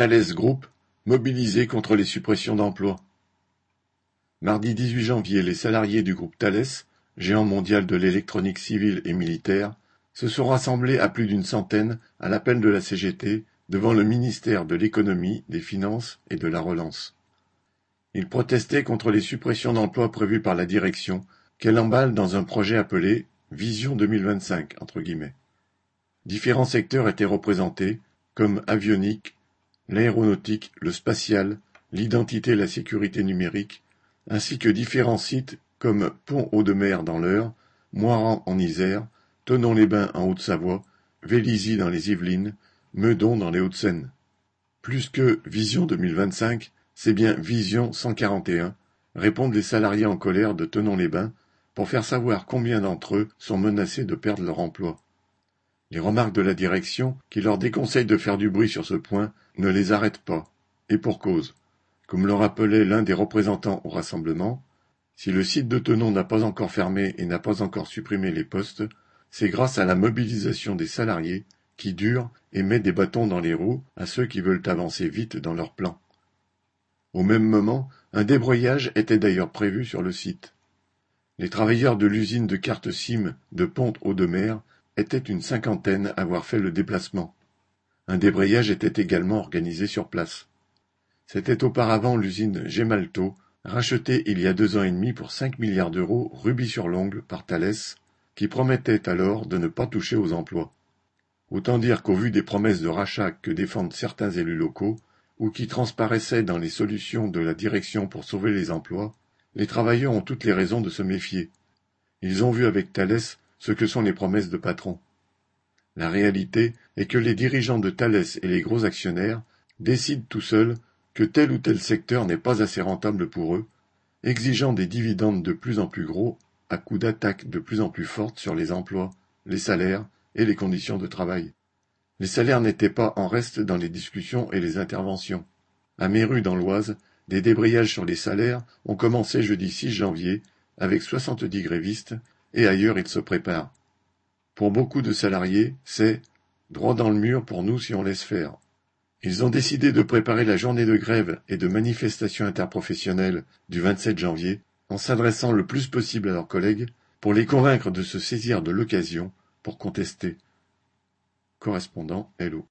Thales Group, mobilisé contre les suppressions d'emplois. Mardi dix-huit janvier, les salariés du groupe Thales, géant mondial de l'électronique civile et militaire, se sont rassemblés à plus d'une centaine à l'appel de la CGT devant le ministère de l'économie, des finances et de la relance. Ils protestaient contre les suppressions d'emplois prévues par la direction qu'elle emballe dans un projet appelé Vision 2025 entre guillemets. Différents secteurs étaient représentés, comme avionique, l'aéronautique, le spatial, l'identité et la sécurité numérique, ainsi que différents sites comme Pont-Audemer dans l'Eure, Moiran en Isère, Tonon-les-Bains en Haute-Savoie, Vélizy dans les Yvelines, Meudon dans les Hauts-de-Seine. Plus que Vision 2025, c'est bien Vision 141, répondent les salariés en colère de Tenon-les-Bains pour faire savoir combien d'entre eux sont menacés de perdre leur emploi. Les remarques de la direction, qui leur déconseille de faire du bruit sur ce point, ne les arrêtent pas, et pour cause. Comme le rappelait l'un des représentants au rassemblement, si le site de Tenon n'a pas encore fermé et n'a pas encore supprimé les postes, c'est grâce à la mobilisation des salariés qui dure et met des bâtons dans les roues à ceux qui veulent avancer vite dans leur plan. Au même moment, un débroyage était d'ailleurs prévu sur le site. Les travailleurs de l'usine de cartes SIM de Pont-Audemer étaient une cinquantaine à avoir fait le déplacement. Un débrayage était également organisé sur place. C'était auparavant l'usine Gemalto, rachetée il y a deux ans et demi pour cinq milliards d'euros rubis sur l'ongle par Thales, qui promettait alors de ne pas toucher aux emplois. Autant dire qu'au vu des promesses de rachat que défendent certains élus locaux, ou qui transparaissaient dans les solutions de la direction pour sauver les emplois, les travailleurs ont toutes les raisons de se méfier. Ils ont vu avec Thalès ce que sont les promesses de patrons. La réalité est que les dirigeants de Thalès et les gros actionnaires décident tout seuls que tel ou tel secteur n'est pas assez rentable pour eux, exigeant des dividendes de plus en plus gros à coups d'attaques de plus en plus fortes sur les emplois, les salaires et les conditions de travail. Les salaires n'étaient pas en reste dans les discussions et les interventions. À Méru dans l'Oise, des débrayages sur les salaires ont commencé jeudi 6 janvier avec 70 grévistes et ailleurs ils se préparent. Pour beaucoup de salariés, c'est droit dans le mur pour nous si on laisse faire. Ils ont décidé de préparer la journée de grève et de manifestation interprofessionnelle du 27 janvier en s'adressant le plus possible à leurs collègues pour les convaincre de se saisir de l'occasion pour contester. Correspondant Hello.